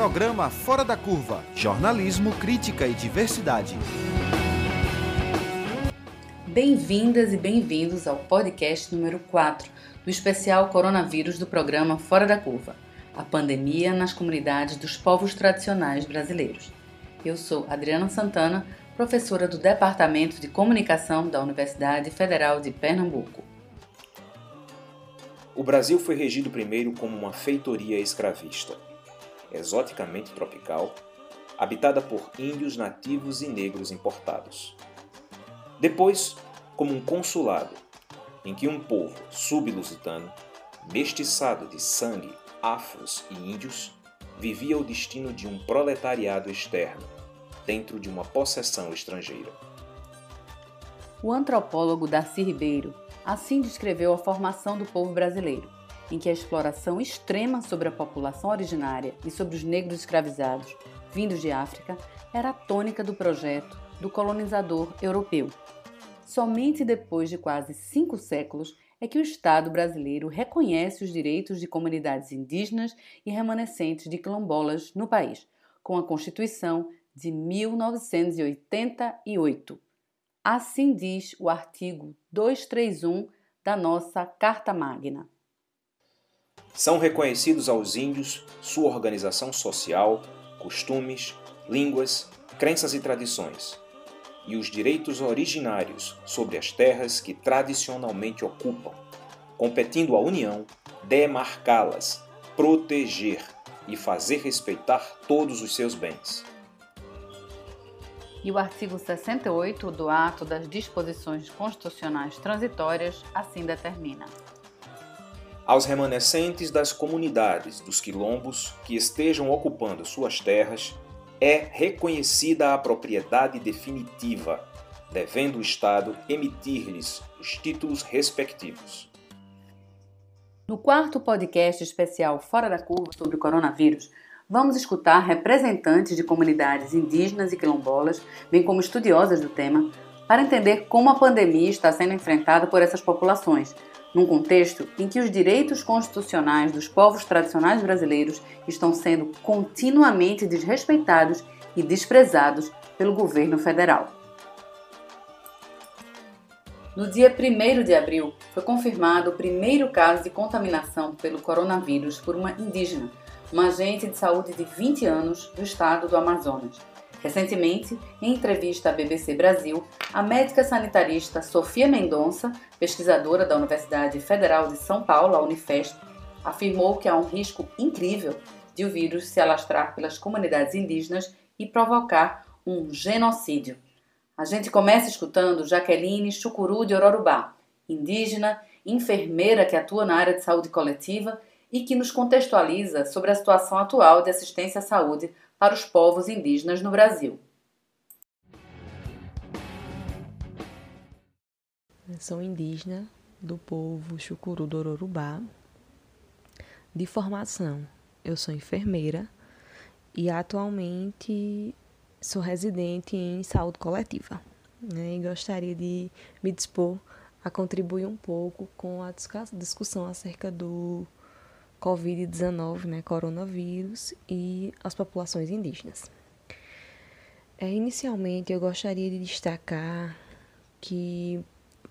Programa Fora da Curva. Jornalismo, crítica e diversidade. Bem-vindas e bem-vindos ao podcast número 4 do especial Coronavírus do programa Fora da Curva. A pandemia nas comunidades dos povos tradicionais brasileiros. Eu sou Adriana Santana, professora do Departamento de Comunicação da Universidade Federal de Pernambuco. O Brasil foi regido primeiro como uma feitoria escravista, exoticamente tropical, habitada por índios nativos e negros importados. Depois, como um consulado, em que um povo sublusitano, mestiçado de sangue, afros e índios, vivia o destino de um proletariado externo, dentro de uma possessão estrangeira. O antropólogo Darcy Ribeiro assim descreveu a formação do povo brasileiro, em que a exploração extrema sobre a população originária e sobre os negros escravizados, vindos de África, era a tônica do projeto do colonizador europeu. Somente depois de quase cinco séculos é que o Estado brasileiro reconhece os direitos de comunidades indígenas e remanescentes de quilombolas no país, com a Constituição de 1988. Assim diz o artigo 231 da nossa Carta Magna. São reconhecidos aos índios sua organização social, costumes, línguas, crenças e tradições, e os direitos originários sobre as terras que tradicionalmente ocupam, competindo à União demarcá-las, proteger e fazer respeitar todos os seus bens. E o artigo 68 do Ato das Disposições Constitucionais Transitórias assim determina. Aos remanescentes das comunidades dos quilombos que estejam ocupando suas terras, é reconhecida a propriedade definitiva, devendo o Estado emitir-lhes os títulos respectivos. No quarto podcast especial Fora da Curva sobre o coronavírus, vamos escutar representantes de comunidades indígenas e quilombolas, bem como estudiosas do tema, para entender como a pandemia está sendo enfrentada por essas populações num contexto em que os direitos constitucionais dos povos tradicionais brasileiros estão sendo continuamente desrespeitados e desprezados pelo governo federal. No dia 1 de abril, foi confirmado o primeiro caso de contaminação pelo coronavírus por uma indígena, uma agente de saúde de 20 anos do estado do Amazonas. Recentemente, em entrevista à BBC Brasil, a médica sanitarista Sofia Mendonça, pesquisadora da Universidade Federal de São Paulo, a Unifesp, afirmou que há um risco incrível de o vírus se alastrar pelas comunidades indígenas e provocar um genocídio. A gente começa escutando Jaqueline Chucuru de Ororubá, indígena, enfermeira que atua na área de saúde coletiva e que nos contextualiza sobre a situação atual de assistência à saúde para os povos indígenas no Brasil. Sou indígena do povo Chucuru do Ororubá. De formação, eu sou enfermeira e atualmente sou residente em saúde coletiva. Né, e gostaria de me dispor a contribuir um pouco com a discussão acerca do Covid-19, né, coronavírus, e as populações indígenas. É, inicialmente, eu gostaria de destacar que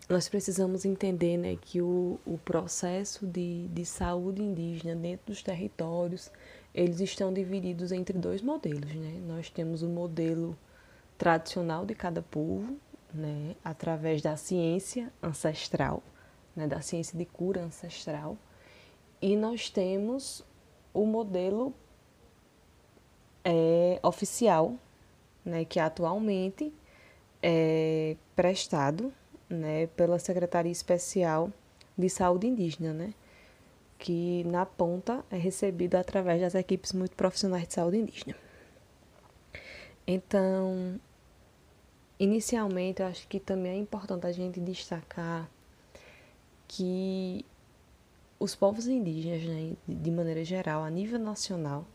nós precisamos entender né, que o, o processo de, de saúde indígena dentro dos territórios, eles estão divididos entre dois modelos. Né? Nós temos o modelo tradicional de cada povo, né, através da ciência ancestral, né, da ciência de cura ancestral, e nós temos o modelo é, oficial, né, que atualmente é prestado né, pela Secretaria Especial de Saúde Indígena, né, que na ponta é recebido através das equipes muito profissionais de saúde indígena. Então, inicialmente, eu acho que também é importante a gente destacar que os povos indígenas, né, de maneira geral, a nível nacional,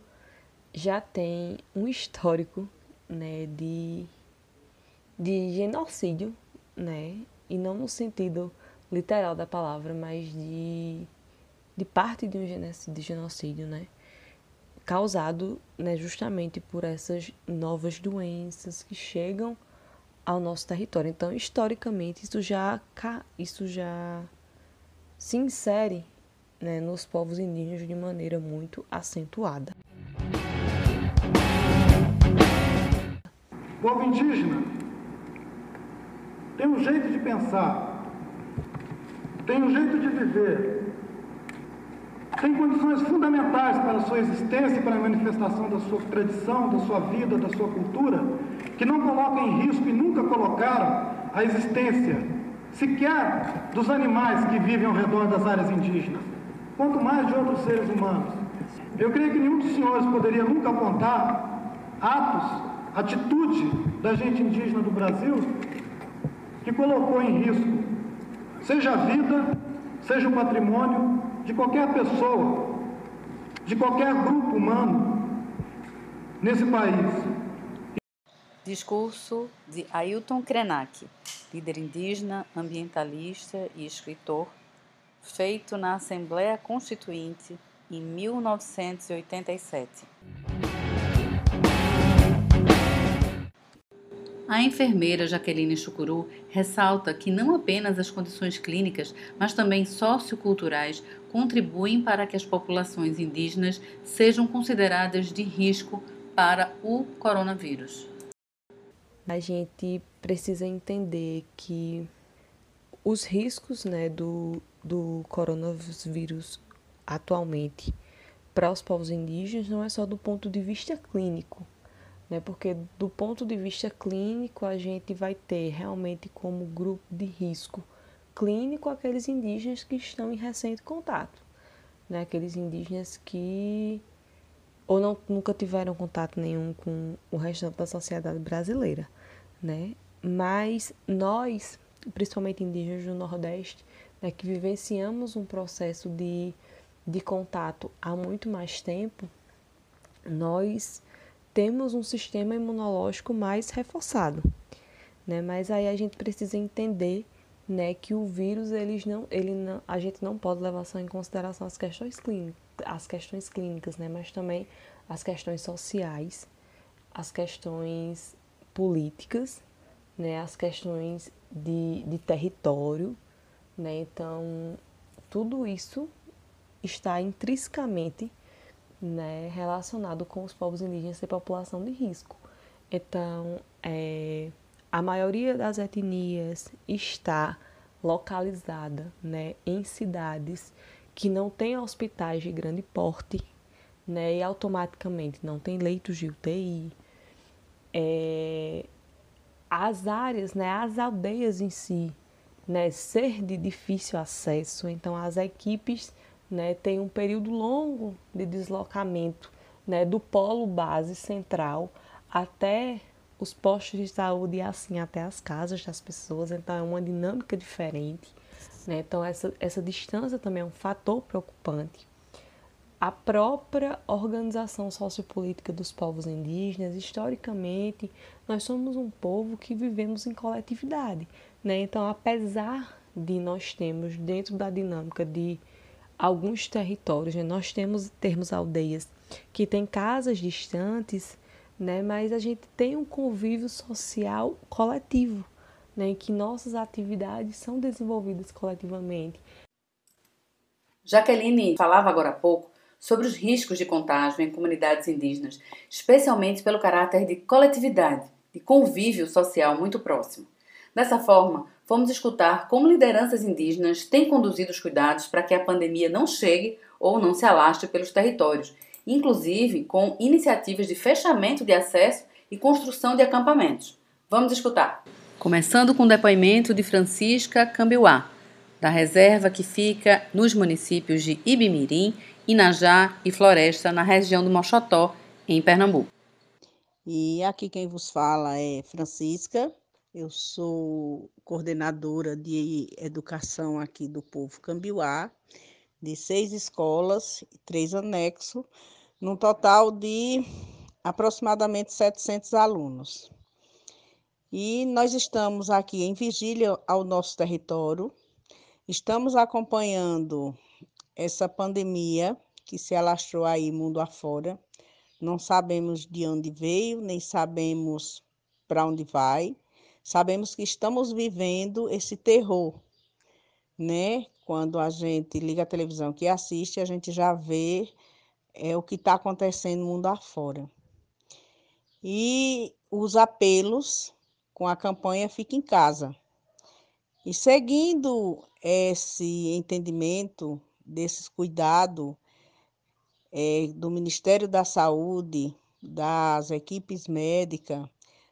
já têm um histórico né, de, de genocídio, né, e não no sentido literal da palavra, mas de, de parte de um genocídio, né, causado né, justamente por essas novas doenças que chegam ao nosso território. Então, historicamente, isso já, isso já se insere né, nos povos indígenas de maneira muito acentuada. O povo indígena tem um jeito de pensar, tem um jeito de viver, tem condições fundamentais para a sua existência e para a manifestação da sua tradição, da sua vida, da sua cultura, que não colocam em risco e nunca colocaram a existência sequer dos animais que vivem ao redor das áreas indígenas, quanto mais de outros seres humanos. Eu creio que nenhum dos senhores poderia nunca apontar atos, atitude da gente indígena do Brasil que colocou em risco, seja a vida, seja o patrimônio de qualquer pessoa, de qualquer grupo humano nesse país. Discurso de Ailton Krenak, líder indígena, ambientalista e escritor, feito na Assembleia Constituinte em 1987. A enfermeira Jaqueline Chucuru ressalta que não apenas as condições clínicas, mas também socioculturais contribuem para que as populações indígenas sejam consideradas de risco para o coronavírus a gente precisa entender que os riscos né, do, do coronavírus atualmente para os povos indígenas não é só do ponto de vista clínico, né? porque do ponto de vista clínico a gente vai ter realmente como grupo de risco clínico aqueles indígenas que estão em recente contato, né? aqueles indígenas que ou não, nunca tiveram contato nenhum com o restante da sociedade brasileira, né? Mas nós, principalmente indígenas do Nordeste, né, que vivenciamos um processo de, de contato há muito mais tempo, nós temos um sistema imunológico mais reforçado, né? Mas aí a gente precisa entender, né, que o vírus eles não, ele não, a gente não pode levar só em consideração as questões clínicas as questões clínicas, né, mas também as questões sociais, as questões políticas, né, as questões de, de território, né, então tudo isso está intrinsecamente né, relacionado com os povos indígenas e população de risco. Então, é, a maioria das etnias está localizada né, em cidades que não tem hospitais de grande porte, né, e automaticamente não tem leitos de UTI. É, as áreas, né, as aldeias em si, né, ser de difícil acesso, então as equipes né, têm um período longo de deslocamento né, do polo base central até os postos de saúde e assim até as casas das pessoas, então é uma dinâmica diferente. Né? Então, essa, essa distância também é um fator preocupante. A própria organização sociopolítica dos povos indígenas, historicamente, nós somos um povo que vivemos em coletividade. Né? Então, apesar de nós termos, dentro da dinâmica de alguns territórios, né? nós temos termos aldeias que têm casas distantes, né? mas a gente tem um convívio social coletivo né, em que nossas atividades são desenvolvidas coletivamente. Jaqueline falava agora há pouco sobre os riscos de contágio em comunidades indígenas, especialmente pelo caráter de coletividade, de convívio social muito próximo. Dessa forma, fomos escutar como lideranças indígenas têm conduzido os cuidados para que a pandemia não chegue ou não se alastre pelos territórios, inclusive com iniciativas de fechamento de acesso e construção de acampamentos. Vamos escutar começando com o depoimento de Francisca Cambiuá, da reserva que fica nos municípios de Ibimirim, Inajá e Floresta, na região do Mochotó, em Pernambuco. E aqui quem vos fala é Francisca, eu sou coordenadora de educação aqui do povo Cambiuá, de seis escolas três anexos, num total de aproximadamente 700 alunos. E nós estamos aqui em vigília ao nosso território, estamos acompanhando essa pandemia que se alastrou aí mundo afora. não sabemos de onde veio, nem sabemos para onde vai. Sabemos que estamos vivendo esse terror, né? Quando a gente liga a televisão que assiste, a gente já vê é, o que está acontecendo no mundo afora. E os apelos com a campanha Fique em Casa. E seguindo esse entendimento desses cuidados é, do Ministério da Saúde, das equipes médicas,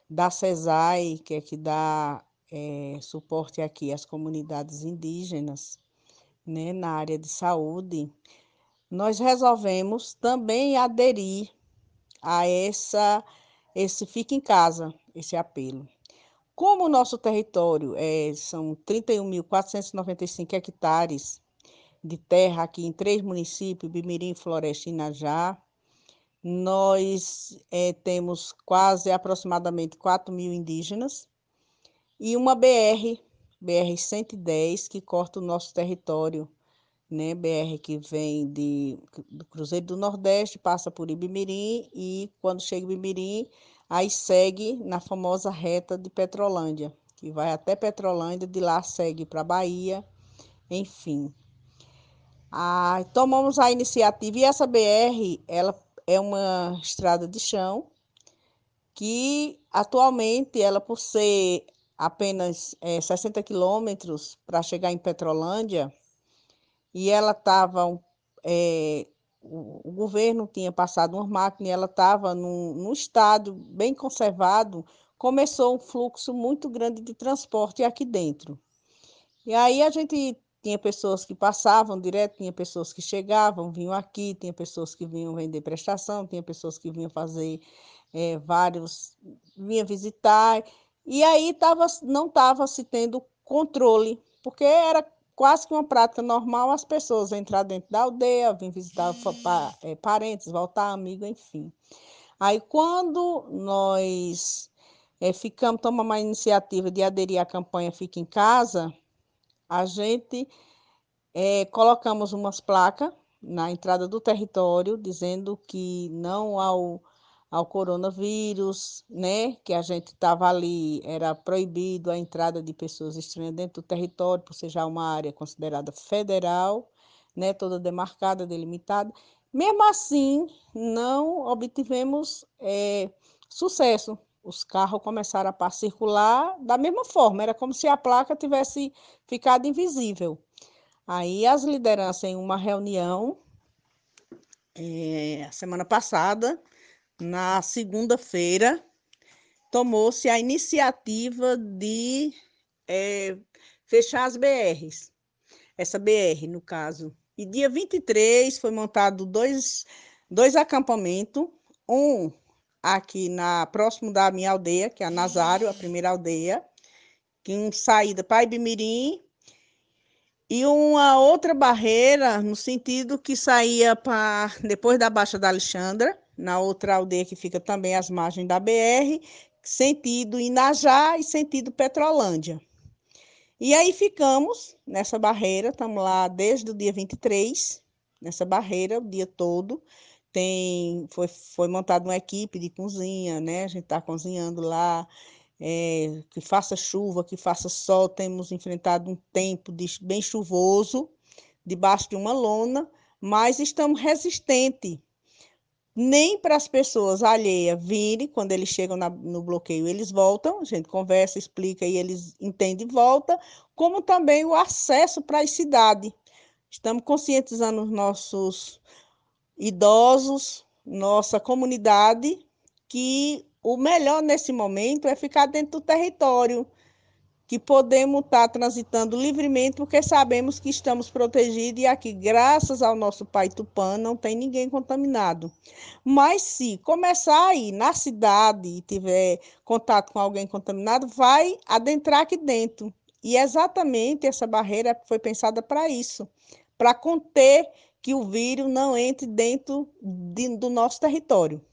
da CESAI, que é que dá é, suporte aqui às comunidades indígenas, né, na área de saúde, nós resolvemos também aderir a essa, esse Fique em Casa, esse apelo. Como o nosso território é, são 31.495 hectares de terra aqui em três municípios, Bimirim, Floresta e Inajá, nós é, temos quase aproximadamente 4 mil indígenas e uma BR, BR-110, que corta o nosso território, né? BR que vem de, do Cruzeiro do Nordeste, passa por Ibimirim e quando chega Ibimirim, aí segue na famosa reta de Petrolândia, que vai até Petrolândia, de lá segue para Bahia, enfim. Ah, tomamos a iniciativa e essa BR, ela é uma estrada de chão que atualmente ela por ser apenas é, 60 quilômetros para chegar em Petrolândia e ela estava é, o, o, governo tinha passado uma máquina e ela estava num, num estado bem conservado começou um fluxo muito grande de transporte aqui dentro. E aí a gente tinha pessoas que passavam direto, tinha pessoas que chegavam, vinham aqui, tinha pessoas que vinham vender prestação, tinha pessoas que vinham fazer é, vários, vinham visitar, e aí tava, não estava se tendo controle, porque era quase que uma prática normal as pessoas entrar dentro da aldeia, vir visitar é, parentes, voltar amigo, enfim. Aí quando nós é, ficamos, tomamos a iniciativa de aderir à campanha Fica em Casa, a gente é, colocamos umas placas na entrada do território dizendo que não ao, ao coronavírus, né? Que a gente estava ali, era proibido a entrada de pessoas estranhas dentro do território, por ser já uma área considerada federal, né? Toda demarcada, delimitada. Mesmo assim, não obtivemos é, sucesso, os carros começaram a circular da mesma forma, era como se a placa tivesse ficado invisível. Aí as lideranças em uma reunião é, semana passada, na segunda-feira, tomou-se a iniciativa de é, fechar as BRs, essa BR, no caso. E dia 23 foi montado dois, dois acampamentos, um aqui na próximo da minha aldeia, que é a Nazário, a primeira aldeia, que em saída para Ibimirim, e uma outra barreira no sentido que saía para depois da Baixa da Alexandra, na outra aldeia que fica também às margens da BR, sentido Inajá e sentido Petrolândia. E aí ficamos nessa barreira, estamos lá desde o dia 23, nessa barreira, o dia todo, tem foi, foi montada uma equipe de cozinha, né? A gente está cozinhando lá, é, que faça chuva, que faça sol, temos enfrentado um tempo de, bem chuvoso, debaixo de uma lona, mas estamos resistentes. Nem para as pessoas alheias virem, quando eles chegam na, no bloqueio, eles voltam, a gente conversa, explica e eles entendem e volta, como também o acesso para a cidade. Estamos conscientizando os nossos idosos, nossa comunidade, que o melhor nesse momento é ficar dentro do território, que podemos estar transitando livremente, porque sabemos que estamos protegidos e aqui, graças ao nosso pai Tupã, não tem ninguém contaminado. Mas se começar aí na cidade e tiver contato com alguém contaminado, vai adentrar aqui dentro. E exatamente essa barreira foi pensada para isso, para conter que o vírus não entre dentro de, do nosso território.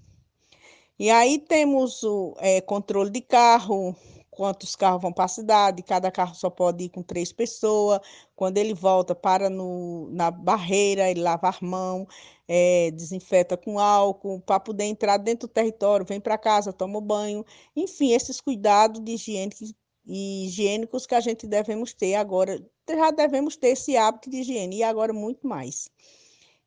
E aí temos o é, controle de carro, quantos carros vão para a cidade, cada carro só pode ir com três pessoas. Quando ele volta, para no, na barreira, ele lava a mão, é, desinfeta com álcool, para poder entrar dentro do território, vem para casa, toma banho. Enfim, esses cuidados de higiene e higiênicos que a gente devemos ter agora. Já devemos ter esse hábito de higiene e agora muito mais.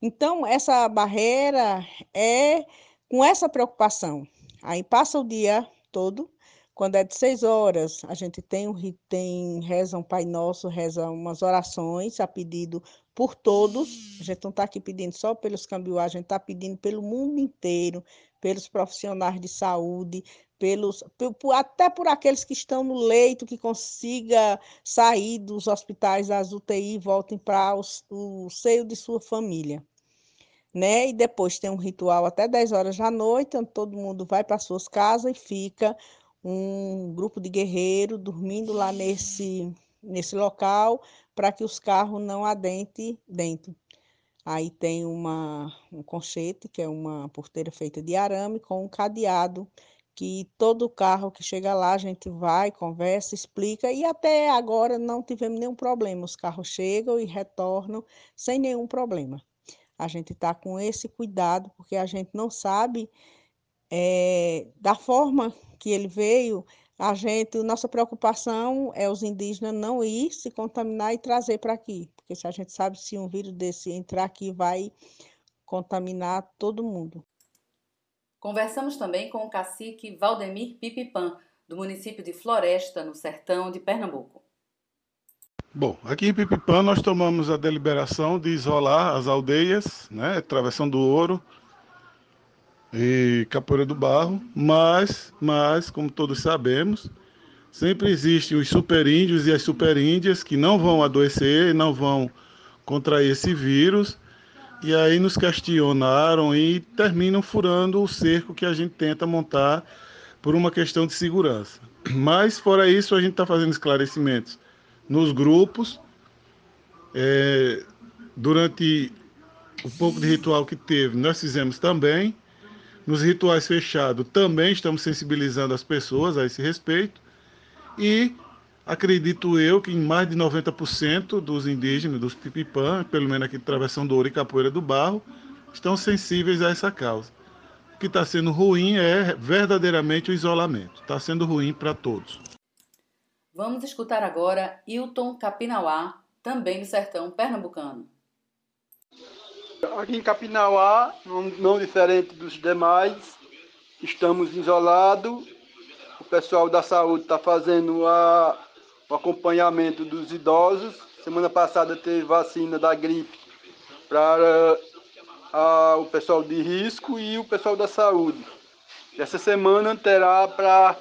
Então, essa barreira é com essa preocupação. Aí passa o dia todo, quando é de seis horas, a gente tem, tem reza um Pai Nosso, reza umas orações a pedido por todos. A gente não está aqui pedindo só pelos cambiuá, a gente está pedindo pelo mundo inteiro, pelos profissionais de saúde, pelos, até por aqueles que estão no leito, que consiga sair dos hospitais, das UTI voltem para o seio de sua família. Né? E depois tem um ritual até 10 horas da noite, onde todo mundo vai para suas casas e fica um grupo de guerreiros dormindo lá nesse, nesse local para que os carros não adentrem dentro. Aí tem uma, um conchete, que é uma porteira feita de arame, com um cadeado que todo carro que chega lá a gente vai, conversa, explica e até agora não tivemos nenhum problema. Os carros chegam e retornam sem nenhum problema. A gente está com esse cuidado porque a gente não sabe é, da forma que ele veio. A gente, nossa preocupação é os indígenas não ir se contaminar e trazer para aqui, porque se a gente sabe se um vírus desse entrar aqui vai contaminar todo mundo. Conversamos também com o cacique Valdemir Pipipan, do município de Floresta, no sertão de Pernambuco. Bom, aqui em Pipipã nós tomamos a deliberação de isolar as aldeias, né, Travessão do Ouro e Capoeira do Barro, mas, mas, como todos sabemos, sempre existem os superíndios e as superíndias que não vão adoecer, não vão contrair esse vírus, e aí nos questionaram e terminam furando o cerco que a gente tenta montar por uma questão de segurança. Mas, fora isso, a gente está fazendo esclarecimentos nos grupos. É, durante o pouco de ritual que teve, nós fizemos também. Nos rituais fechados, também estamos sensibilizando as pessoas a esse respeito. E Acredito eu que em mais de 90% dos indígenas, dos Pipipã, pelo menos aqui de Travessão do Ouro e Capoeira do Barro, estão sensíveis a essa causa. O que está sendo ruim é verdadeiramente o isolamento. Está sendo ruim para todos. Vamos escutar agora Hilton Capinauá, também do sertão pernambucano. Aqui em Capinauá, não, diferente dos demais, estamos isolados. O pessoal da saúde está fazendo a o acompanhamento dos idosos. Semana passada teve vacina da gripe para uh, o pessoal de risco e o pessoal da saúde. Essa semana terá para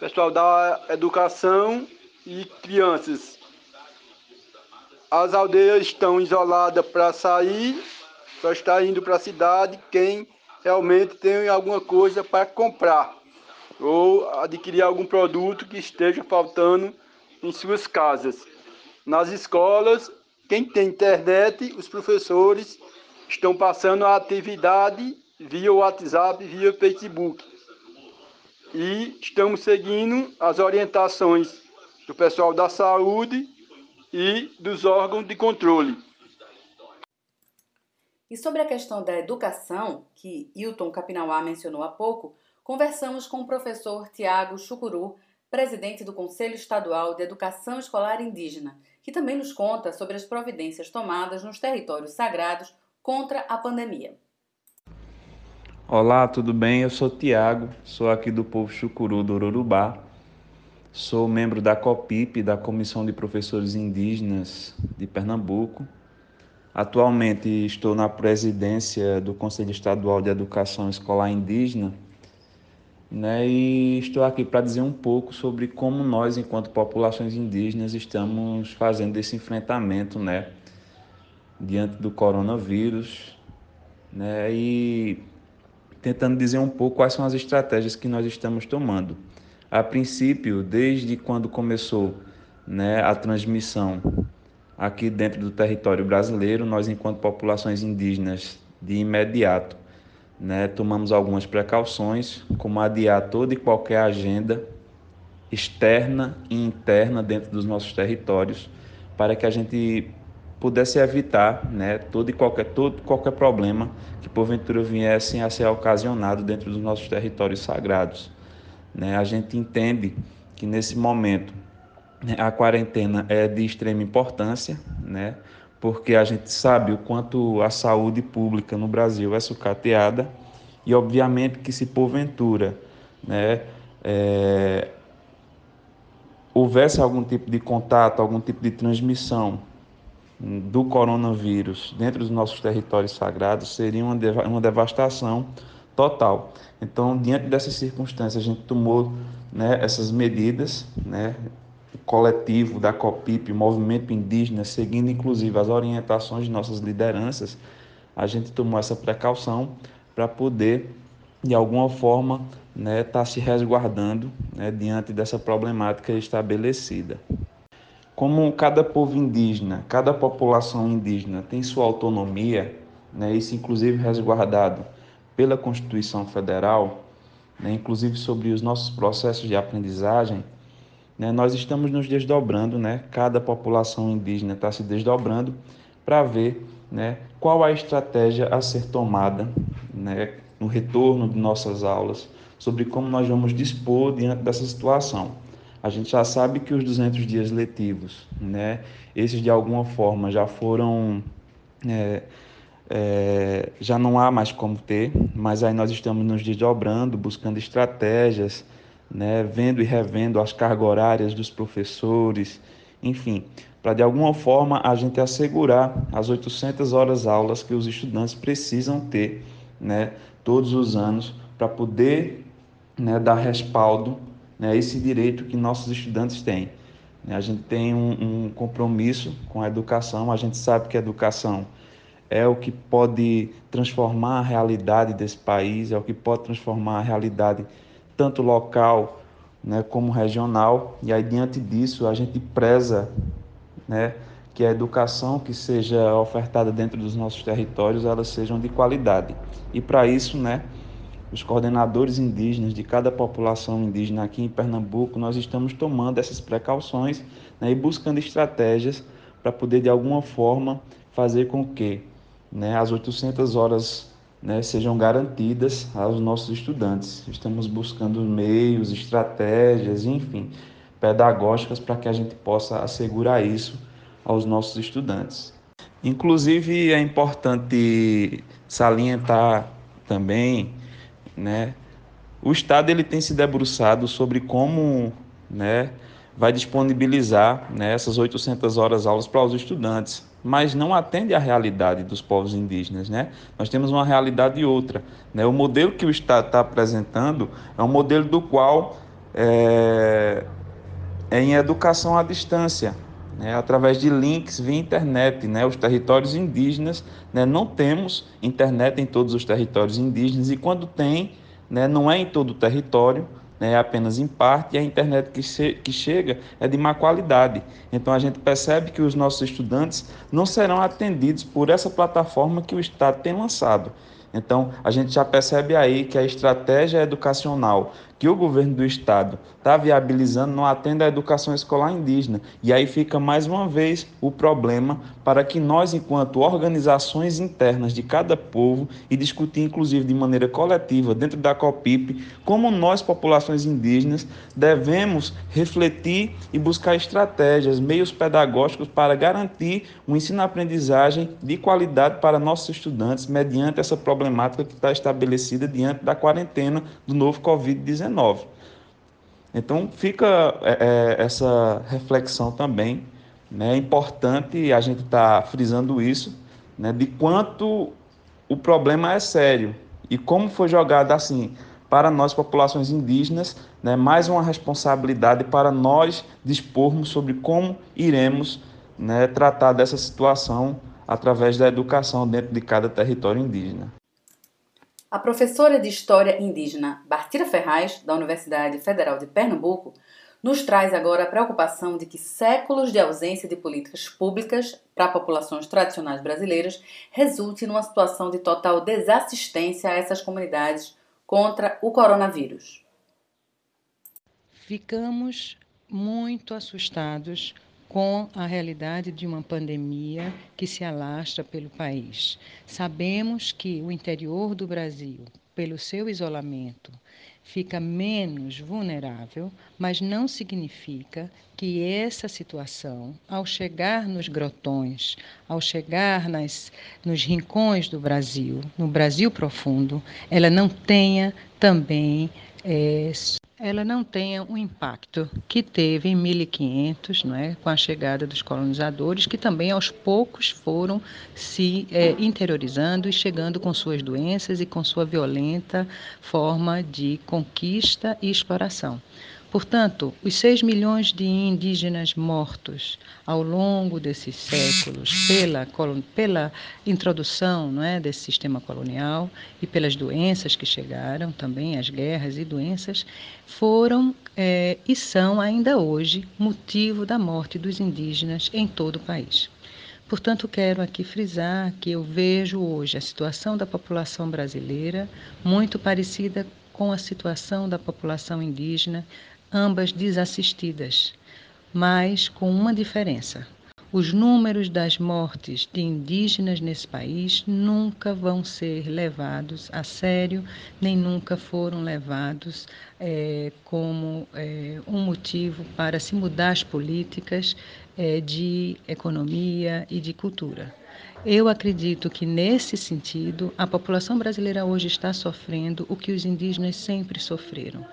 pessoal da educação e crianças. As aldeias estão isoladas para sair, só está indo para a cidade quem realmente tem alguma coisa para comprar ou adquirir algum produto que esteja faltando em suas casas. Nas escolas, quem tem internet, os professores estão passando a atividade via WhatsApp, via Facebook. E estamos seguindo as orientações do pessoal da saúde e dos órgãos de controle. E sobre a questão da educação, que Hilton Capinauá mencionou há pouco, conversamos com o professor Tiago Chucuru, presidente do Conselho Estadual de Educação Escolar Indígena, que também nos conta sobre as providências tomadas nos territórios sagrados contra a pandemia. Olá, tudo bem? Eu sou Tiago, sou aqui do povo Chucuru do Urubá. Sou membro da COPIP, da Comissão de Professores Indígenas de Pernambuco. Atualmente estou na presidência do Conselho Estadual de Educação Escolar Indígena né? E estou aqui para dizer um pouco sobre como nós, enquanto populações indígenas, estamos fazendo esse enfrentamento, né, diante do coronavírus, né? E tentando dizer um pouco quais são as estratégias que nós estamos tomando. A princípio, desde quando começou, né, a transmissão aqui dentro do território brasileiro, nós, enquanto populações indígenas, de imediato né, tomamos algumas precauções, como adiar toda e qualquer agenda externa e interna dentro dos nossos territórios, para que a gente pudesse evitar né, todo e qualquer, todo, qualquer problema que porventura viessem a ser ocasionado dentro dos nossos territórios sagrados. Né? A gente entende que nesse momento né, a quarentena é de extrema importância, né? porque a gente sabe o quanto a saúde pública no Brasil é sucateada e obviamente que se porventura né, é, houvesse algum tipo de contato, algum tipo de transmissão do coronavírus dentro dos nossos territórios sagrados, seria uma, uma devastação total. Então, diante dessas circunstâncias, a gente tomou né, essas medidas, né, o coletivo da COPIP, o movimento indígena, seguindo inclusive as orientações de nossas lideranças, a gente tomou essa precaução para poder, de alguma forma, estar né, tá se resguardando né, diante dessa problemática estabelecida. Como cada povo indígena, cada população indígena tem sua autonomia, né, isso inclusive resguardado pela Constituição Federal, né, inclusive sobre os nossos processos de aprendizagem, né, nós estamos nos desdobrando, né, cada população indígena está se desdobrando para ver né, qual a estratégia a ser tomada né, no retorno de nossas aulas, sobre como nós vamos dispor diante dessa situação. A gente já sabe que os 200 dias letivos, né, esses de alguma forma já foram é, é, já não há mais como ter, mas aí nós estamos nos desdobrando, buscando estratégias, né, vendo e revendo as cargas horárias dos professores, enfim, para de alguma forma a gente assegurar as 800 horas aulas que os estudantes precisam ter, né, todos os anos, para poder né, dar respaldo né, esse direito que nossos estudantes têm. A gente tem um, um compromisso com a educação, a gente sabe que a educação é o que pode transformar a realidade desse país, é o que pode transformar a realidade tanto local né, como regional. E aí, diante disso, a gente preza né, que a educação que seja ofertada dentro dos nossos territórios, elas sejam de qualidade. E para isso, né, os coordenadores indígenas de cada população indígena aqui em Pernambuco, nós estamos tomando essas precauções né, e buscando estratégias para poder, de alguma forma, fazer com que né, as 800 horas né, sejam garantidas aos nossos estudantes. Estamos buscando meios, estratégias, enfim, pedagógicas para que a gente possa assegurar isso aos nossos estudantes. Inclusive, é importante salientar também, né, o Estado ele tem se debruçado sobre como, né, vai disponibilizar né, essas 800 horas aulas para os estudantes mas não atende à realidade dos povos indígenas. Né? Nós temos uma realidade outra. Né? O modelo que o Estado está apresentando é um modelo do qual é, é em educação à distância, né? através de links via internet. Né? Os territórios indígenas, né? não temos internet em todos os territórios indígenas, e quando tem, né? não é em todo o território, né, apenas em parte, e a internet que, que chega é de má qualidade. Então a gente percebe que os nossos estudantes não serão atendidos por essa plataforma que o Estado tem lançado. Então, a gente já percebe aí que a estratégia educacional que o governo do estado está viabilizando não atende à educação escolar indígena. E aí fica mais uma vez o problema para que nós, enquanto organizações internas de cada povo, e discutir inclusive de maneira coletiva dentro da COPIP, como nós, populações indígenas, devemos refletir e buscar estratégias, meios pedagógicos para garantir um ensino-aprendizagem de qualidade para nossos estudantes mediante essa problemática que está estabelecida diante da quarentena do novo Covid-19. Então fica é, é, essa reflexão também, né? É importante a gente estar tá frisando isso, né? De quanto o problema é sério e como foi jogado assim para nós populações indígenas, né? Mais uma responsabilidade para nós dispormos sobre como iremos né, tratar dessa situação através da educação dentro de cada território indígena. A professora de História Indígena Bartira Ferraz, da Universidade Federal de Pernambuco, nos traz agora a preocupação de que séculos de ausência de políticas públicas para populações tradicionais brasileiras resulte numa situação de total desassistência a essas comunidades contra o coronavírus. ficamos muito assustados com a realidade de uma pandemia que se alastra pelo país. Sabemos que o interior do Brasil, pelo seu isolamento, fica menos vulnerável, mas não significa que essa situação, ao chegar nos grotões, ao chegar nas, nos rincões do Brasil, no Brasil profundo, ela não tenha também é, ela não tenha o impacto que teve em 1500, não é, com a chegada dos colonizadores, que também aos poucos foram se é, interiorizando e chegando com suas doenças e com sua violenta forma de conquista e exploração. Portanto, os 6 milhões de indígenas mortos ao longo desses séculos pela, pela introdução não é, desse sistema colonial e pelas doenças que chegaram também, as guerras e doenças, foram é, e são ainda hoje motivo da morte dos indígenas em todo o país. Portanto, quero aqui frisar que eu vejo hoje a situação da população brasileira muito parecida com a situação da população indígena ambas desassistidas, mas com uma diferença. Os números das mortes de indígenas nesse país nunca vão ser levados a sério, nem nunca foram levados é, como é, um motivo para se mudar as políticas é, de economia e de cultura. Eu acredito que, nesse sentido, a população brasileira hoje está sofrendo o que os indígenas sempre sofreram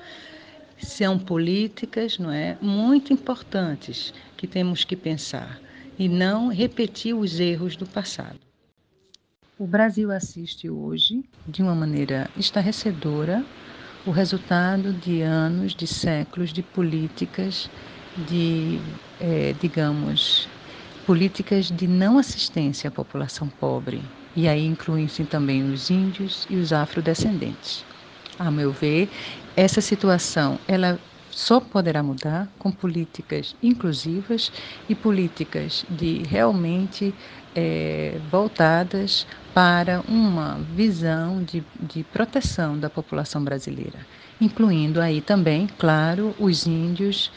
são políticas não é, muito importantes que temos que pensar e não repetir os erros do passado. O Brasil assiste hoje, de uma maneira estarrecedora, o resultado de anos, de séculos de políticas de, é, digamos, políticas de não assistência à população pobre. E aí incluem-se também os índios e os afrodescendentes. A meu ver, essa situação ela só poderá mudar com políticas inclusivas e políticas de realmente é, voltadas para uma visão de, de proteção da população brasileira, incluindo aí também, claro, os índios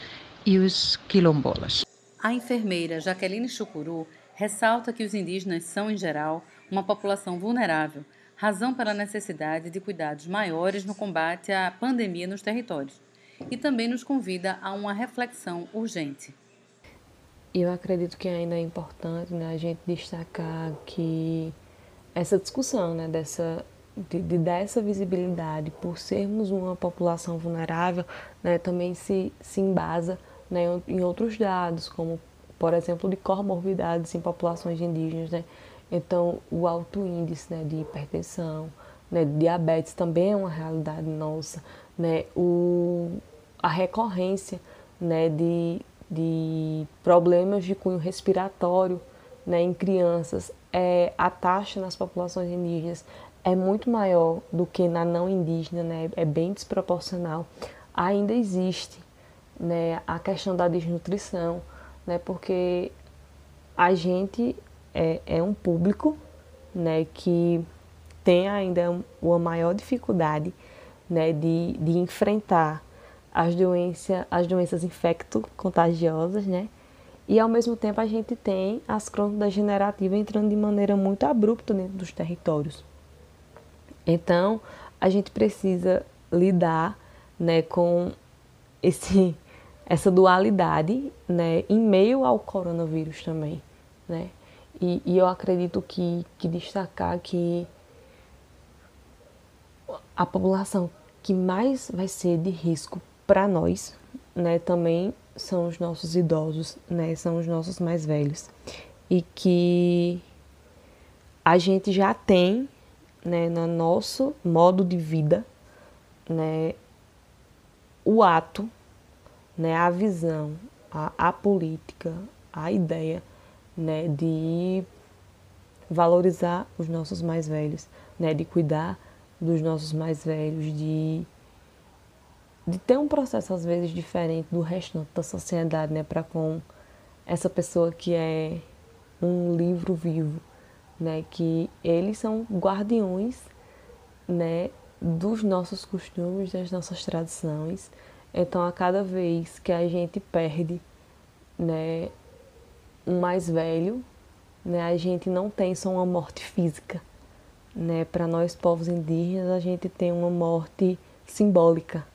e os quilombolas. A enfermeira Jaqueline Chucuru ressalta que os indígenas são, em geral, uma população vulnerável razão para a necessidade de cuidados maiores no combate à pandemia nos territórios. E também nos convida a uma reflexão urgente. Eu acredito que ainda é importante né, a gente destacar que essa discussão né, dessa, de, de dar essa visibilidade por sermos uma população vulnerável né, também se, se embasa né, em outros dados, como, por exemplo, de comorbidades em populações indígenas. Né? Então, o alto índice né, de hipertensão, né, diabetes também é uma realidade nossa. Né, o, a recorrência né, de, de problemas de cunho respiratório né, em crianças, é, a taxa nas populações indígenas é muito maior do que na não indígena, né, é bem desproporcional. Ainda existe né, a questão da desnutrição, né, porque a gente é, é um público né, que tem ainda uma maior dificuldade né, de, de enfrentar as, doença, as doenças infecto-contagiosas, né? E ao mesmo tempo a gente tem as crônicas degenerativas entrando de maneira muito abrupta dentro dos territórios. Então, a gente precisa lidar né, com esse, essa dualidade né, em meio ao coronavírus também. Né? E, e eu acredito que, que destacar que a população que mais vai ser de risco para nós, né, também são os nossos idosos, né, são os nossos mais velhos. E que a gente já tem, né, no nosso modo de vida, né, o ato, né, a visão, a, a política, a ideia né, de valorizar os nossos mais velhos, né, de cuidar dos nossos mais velhos, de, de ter um processo às vezes diferente do resto da sociedade, né, para com essa pessoa que é um livro vivo, né, que eles são guardiões, né, dos nossos costumes, das nossas tradições. Então, a cada vez que a gente perde né, mais velho, né, a gente não tem só uma morte física. Né? Para nós, povos indígenas, a gente tem uma morte simbólica,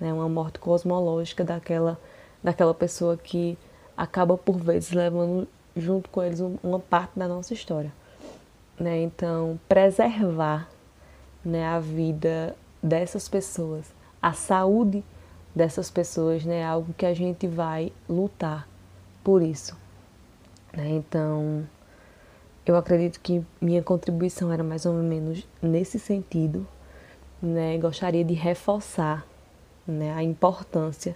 né? uma morte cosmológica daquela, daquela pessoa que acaba, por vezes, levando junto com eles uma parte da nossa história. Né? Então, preservar né, a vida dessas pessoas, a saúde dessas pessoas, né, é algo que a gente vai lutar por isso. Né? Então, eu acredito que minha contribuição era mais ou menos nesse sentido. Né? Gostaria de reforçar né, a importância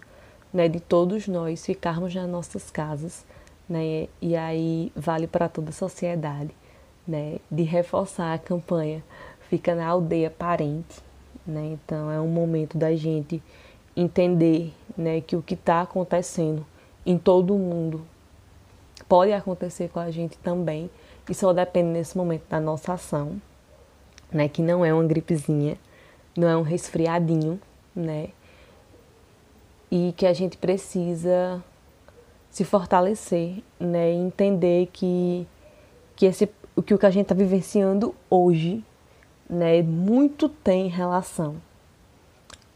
né, de todos nós ficarmos nas nossas casas, né, e aí vale para toda a sociedade, né, de reforçar a campanha Fica na Aldeia Parente. Né, então é um momento da gente entender né, que o que está acontecendo em todo o mundo pode acontecer com a gente também e só depende nesse momento da nossa ação, né, que não é uma gripezinha, não é um resfriadinho, né, e que a gente precisa se fortalecer, né, e entender que que esse o que o que a gente está vivenciando hoje, né, muito tem relação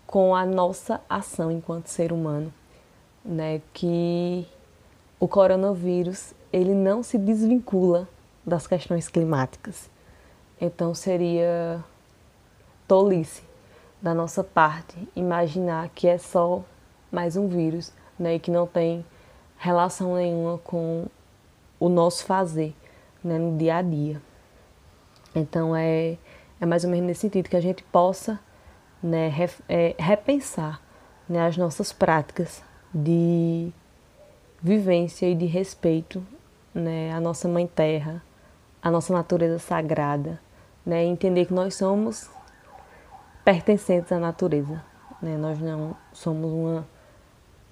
com a nossa ação enquanto ser humano, né, que o coronavírus ele não se desvincula das questões climáticas. Então seria tolice da nossa parte imaginar que é só mais um vírus, né, e que não tem relação nenhuma com o nosso fazer, né, no dia a dia. Então é é mais ou menos nesse sentido que a gente possa, né, re, é, repensar, né, as nossas práticas de vivência e de respeito, né, à nossa mãe terra, à nossa natureza sagrada, né, entender que nós somos pertencentes à natureza, né, nós não somos uma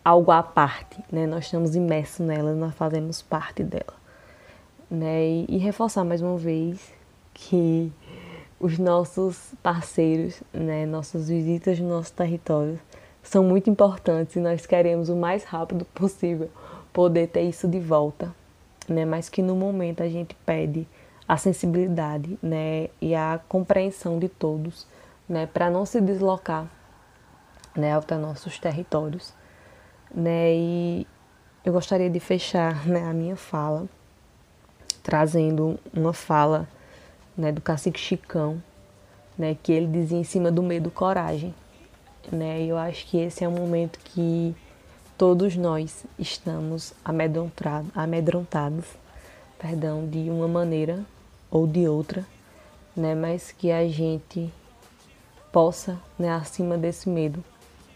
algo à parte, né? Nós estamos imersos nela, nós fazemos parte dela, né? E, e, reforçar mais uma vez que os nossos parceiros, né, nossas visitas no nosso território são muito importantes e nós queremos o mais rápido possível poder ter isso de volta, né? Mas que no momento a gente pede a sensibilidade, né, e a compreensão de todos, né, para não se deslocar, né, até nossos territórios né? E eu gostaria de fechar né, a minha fala trazendo uma fala né, do cacique Chicão, né, que ele dizia em cima do medo coragem. Né? E eu acho que esse é um momento que todos nós estamos amedrontados, perdão, de uma maneira ou de outra, né? mas que a gente possa, né, acima desse medo,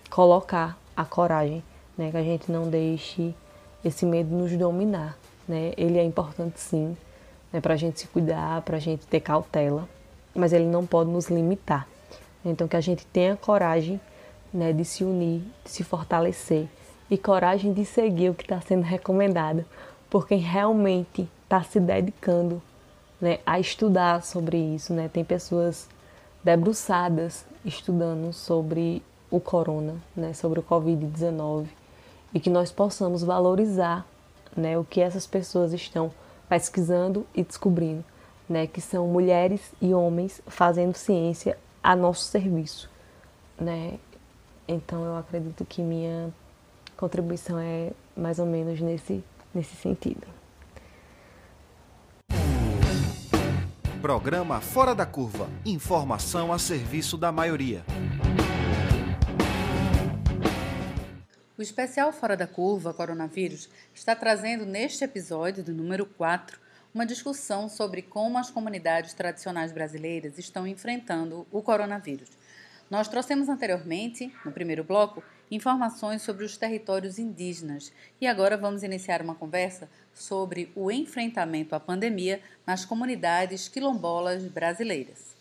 colocar a coragem né? Que a gente não deixe esse medo nos dominar, né? Ele é importante sim, né? Para a gente se cuidar, para a gente ter cautela, mas ele não pode nos limitar. Então que a gente tenha coragem, né? De se unir, de se fortalecer e coragem de seguir o que está sendo recomendado por quem realmente está se dedicando, né? A estudar sobre isso, né? Tem pessoas debruçadas estudando sobre o corona, né? Sobre o covid-19 e que nós possamos valorizar né, o que essas pessoas estão pesquisando e descobrindo, né, que são mulheres e homens fazendo ciência a nosso serviço. Né? Então eu acredito que minha contribuição é mais ou menos nesse, nesse sentido. Programa Fora da Curva. Informação a serviço da maioria. O especial Fora da Curva Coronavírus está trazendo neste episódio, do número 4, uma discussão sobre como as comunidades tradicionais brasileiras estão enfrentando o coronavírus. Nós trouxemos anteriormente, no primeiro bloco, informações sobre os territórios indígenas e agora vamos iniciar uma conversa sobre o enfrentamento à pandemia nas comunidades quilombolas brasileiras.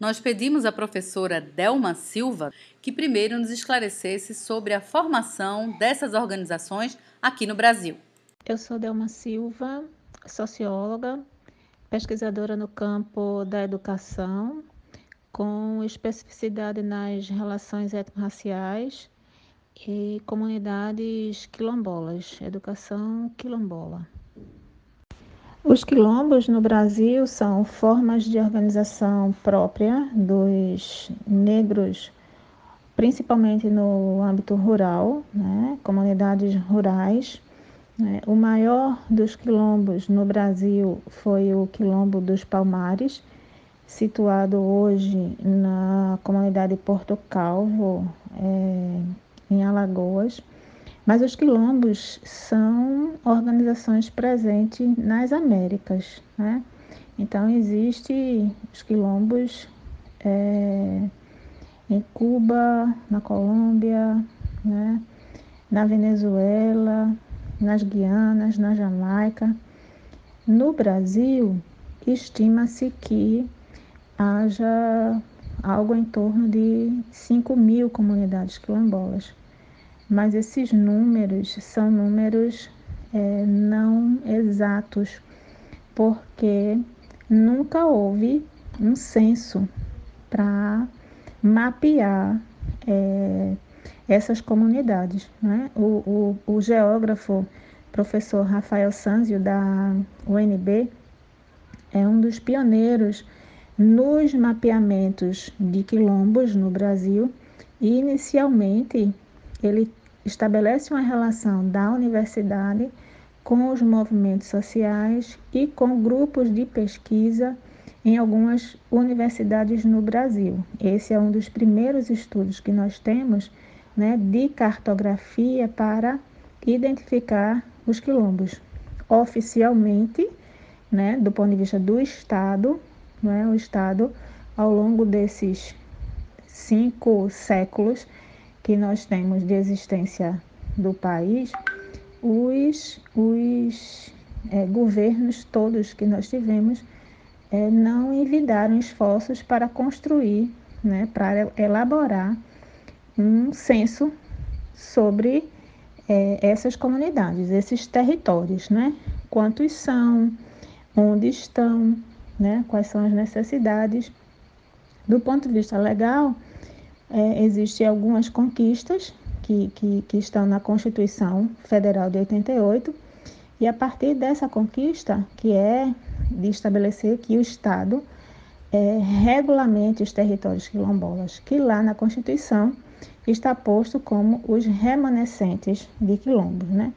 Nós pedimos à professora Delma Silva que primeiro nos esclarecesse sobre a formação dessas organizações aqui no Brasil. Eu sou Delma Silva, socióloga, pesquisadora no campo da educação, com especificidade nas relações étnico-raciais e comunidades quilombolas, educação quilombola. Os quilombos no Brasil são formas de organização própria dos negros, principalmente no âmbito rural, né? comunidades rurais. Né? O maior dos quilombos no Brasil foi o Quilombo dos Palmares, situado hoje na comunidade Porto Calvo, é, em Alagoas. Mas os quilombos são organizações presentes nas Américas, né? Então, existe os quilombos é, em Cuba, na Colômbia, né? na Venezuela, nas Guianas, na Jamaica. No Brasil, estima-se que haja algo em torno de 5 mil comunidades quilombolas mas esses números são números é, não exatos, porque nunca houve um censo para mapear é, essas comunidades. Né? O, o, o geógrafo professor Rafael Sanzio, da UNB, é um dos pioneiros nos mapeamentos de quilombos no Brasil e, inicialmente, ele estabelece uma relação da universidade com os movimentos sociais e com grupos de pesquisa em algumas universidades no Brasil. Esse é um dos primeiros estudos que nós temos né, de cartografia para identificar os quilombos. Oficialmente, né, do ponto de vista do Estado, né, o Estado, ao longo desses cinco séculos, que nós temos de existência do país, os, os é, governos todos que nós tivemos é, não envidaram esforços para construir, né, para elaborar um censo sobre é, essas comunidades, esses territórios, né? Quantos são, onde estão, né? Quais são as necessidades. Do ponto de vista legal, é, existem algumas conquistas que, que, que estão na Constituição Federal de 88, e a partir dessa conquista, que é de estabelecer que o Estado é, regulamente os territórios quilombolas, que lá na Constituição está posto como os remanescentes de quilombos. Né?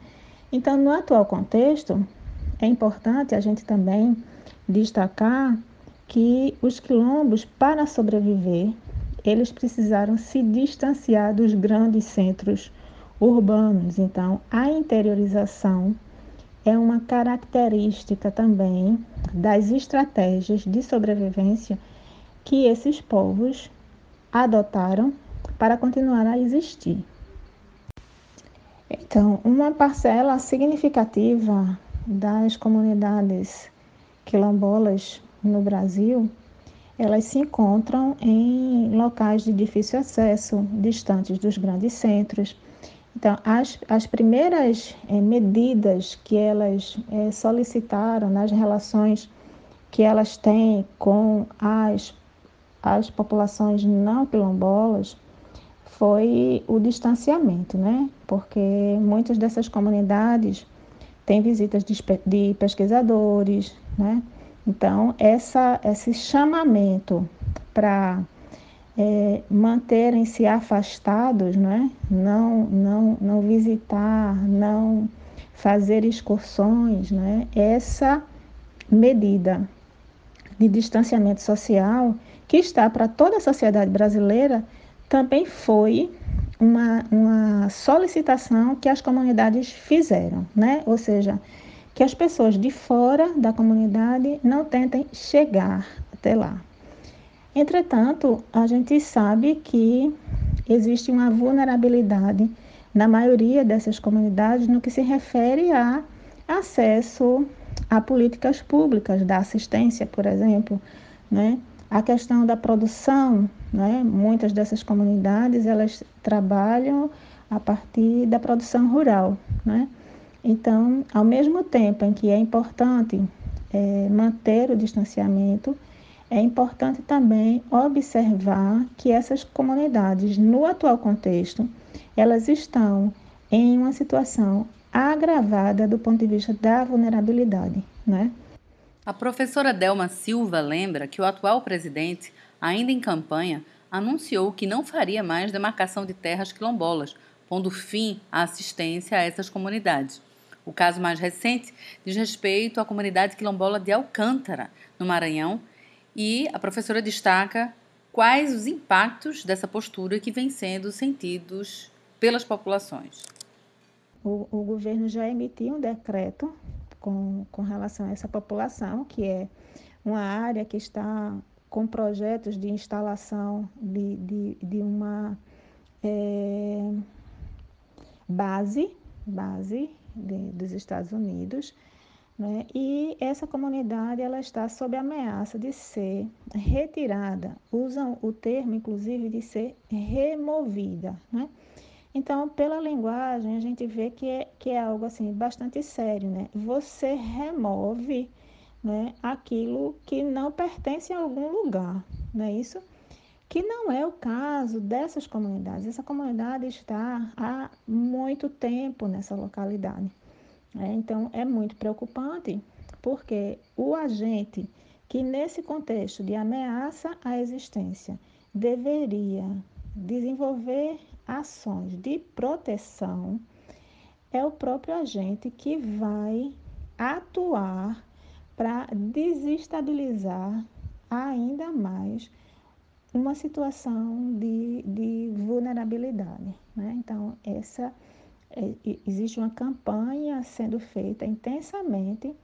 Então, no atual contexto, é importante a gente também destacar que os quilombos, para sobreviver, eles precisaram se distanciar dos grandes centros urbanos. Então, a interiorização é uma característica também das estratégias de sobrevivência que esses povos adotaram para continuar a existir. Então, uma parcela significativa das comunidades quilombolas no Brasil elas se encontram em locais de difícil acesso, distantes dos grandes centros. Então, as, as primeiras é, medidas que elas é, solicitaram nas relações que elas têm com as, as populações não quilombolas foi o distanciamento, né? Porque muitas dessas comunidades têm visitas de, de pesquisadores, né? Então, essa, esse chamamento para é, manterem-se afastados, né? não, não, não visitar, não fazer excursões, né? essa medida de distanciamento social que está para toda a sociedade brasileira também foi uma, uma solicitação que as comunidades fizeram, né? Ou seja, que as pessoas de fora da comunidade não tentem chegar até lá. Entretanto, a gente sabe que existe uma vulnerabilidade na maioria dessas comunidades no que se refere a acesso a políticas públicas da assistência, por exemplo, né? A questão da produção, né? Muitas dessas comunidades elas trabalham a partir da produção rural, né? Então, ao mesmo tempo em que é importante é, manter o distanciamento, é importante também observar que essas comunidades, no atual contexto, elas estão em uma situação agravada do ponto de vista da vulnerabilidade, né? A professora Delma Silva lembra que o atual presidente, ainda em campanha, anunciou que não faria mais demarcação de terras quilombolas, pondo fim à assistência a essas comunidades. O caso mais recente diz respeito à comunidade quilombola de Alcântara, no Maranhão, e a professora destaca quais os impactos dessa postura que vem sendo sentidos pelas populações. O, o governo já emitiu um decreto com, com relação a essa população, que é uma área que está com projetos de instalação de, de, de uma é, base, base de, dos Estados Unidos, né? e essa comunidade ela está sob ameaça de ser retirada, usam o termo inclusive de ser removida. Né? Então, pela linguagem, a gente vê que é, que é algo assim bastante sério, né? Você remove né, aquilo que não pertence a algum lugar, não é isso? Que não é o caso dessas comunidades. Essa comunidade está há muito tempo nessa localidade. Né? Então, é muito preocupante, porque o agente que, nesse contexto de ameaça à existência, deveria desenvolver ações de proteção, é o próprio agente que vai atuar para desestabilizar ainda mais uma situação de, de vulnerabilidade. Né? Então, essa é, existe uma campanha sendo feita intensamente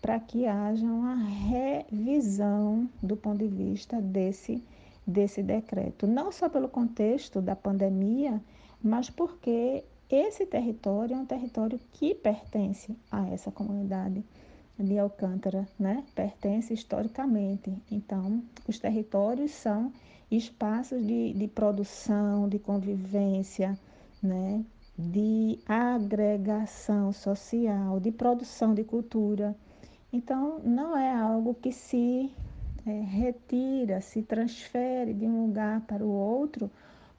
para que haja uma revisão do ponto de vista desse desse decreto, não só pelo contexto da pandemia, mas porque esse território é um território que pertence a essa comunidade de Alcântara, né? Pertence historicamente. Então, os territórios são espaços de, de produção, de convivência, né? De agregação social, de produção de cultura. Então, não é algo que se é, retira, se transfere de um lugar para o outro,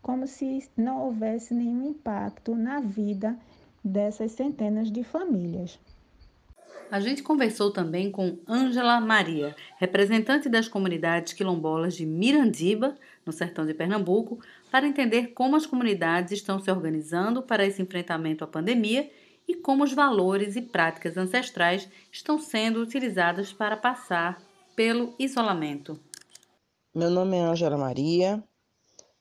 como se não houvesse nenhum impacto na vida dessas centenas de famílias. A gente conversou também com Ângela Maria, representante das comunidades quilombolas de Mirandiba, no sertão de Pernambuco, para entender como as comunidades estão se organizando para esse enfrentamento à pandemia e como os valores e práticas ancestrais estão sendo utilizados para passar pelo isolamento. Meu nome é Ângela Maria,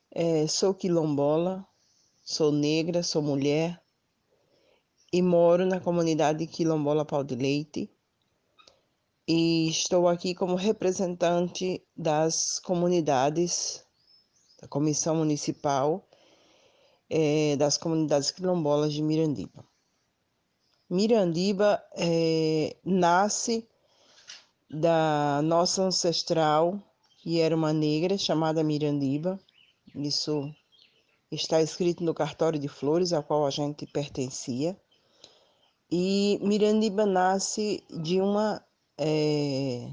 é, sou quilombola, sou negra, sou mulher e moro na comunidade quilombola Pau de Leite. E estou aqui como representante das comunidades, da Comissão Municipal é, das Comunidades Quilombolas de Mirandiba. Mirandiba é, nasce da nossa ancestral, que era uma negra chamada Mirandiba. Isso está escrito no cartório de flores ao qual a gente pertencia. E Mirandiba nasce de uma é,